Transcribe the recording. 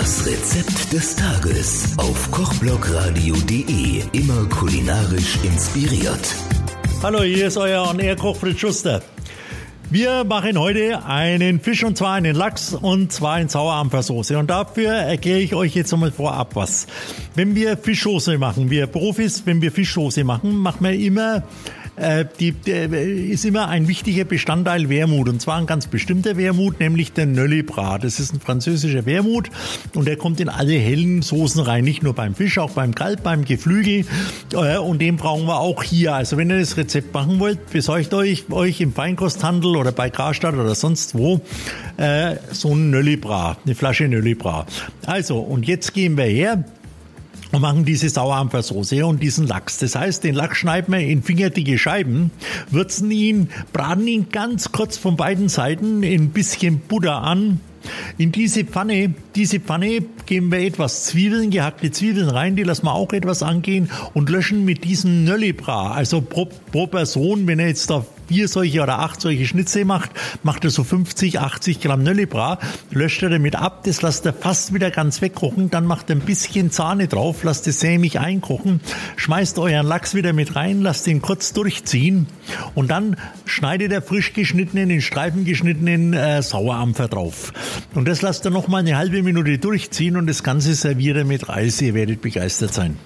Das Rezept des Tages auf kochblogradio.de. Immer kulinarisch inspiriert. Hallo, hier ist euer On-Air-Koch Fritz Schuster. Wir machen heute einen Fisch und zwar einen Lachs und zwar in Sauerampfersoße. Und dafür erkläre ich euch jetzt einmal vorab was. Wenn wir Fischsoße machen, wir Profis, wenn wir Fischsoße machen, machen wir immer äh, die, die, ist immer ein wichtiger Bestandteil Wermut und zwar ein ganz bestimmter Wermut, nämlich der Nöllebrat. Das ist ein französischer Wermut und der kommt in alle hellen Soßen rein, nicht nur beim Fisch, auch beim Kalb, beim Geflügel äh, und den brauchen wir auch hier. Also wenn ihr das Rezept machen wollt, besorgt euch, euch im Feinkosthandel oder bei Karstadt oder sonst wo äh, so ein Nöllebrat, eine Flasche Nöllebrat. Also und jetzt gehen wir her und machen diese Sauerampfersoße und diesen Lachs. Das heißt, den Lachs schneiden wir in fingerdicke Scheiben, würzen ihn, braten ihn ganz kurz von beiden Seiten in ein bisschen Butter an. In diese Pfanne, diese Pfanne geben wir etwas Zwiebeln, gehackte Zwiebeln rein, die lassen wir auch etwas angehen und löschen mit diesem Nöllebra. Also pro, pro Person, wenn ihr jetzt da vier solche oder acht solche Schnitze macht, macht er so 50, 80 Gramm Nöllebra, löscht er damit ab, das lasst er fast wieder ganz wegkochen, dann macht er ein bisschen Zahne drauf, lasst es sämig einkochen, schmeißt euren Lachs wieder mit rein, lasst ihn kurz durchziehen und dann schneidet er frisch geschnittenen, in Streifen geschnittenen äh, Sauerampfer drauf. Und das lasst er noch mal eine halbe Minute durchziehen und das Ganze serviert er mit Reis, ihr werdet begeistert sein.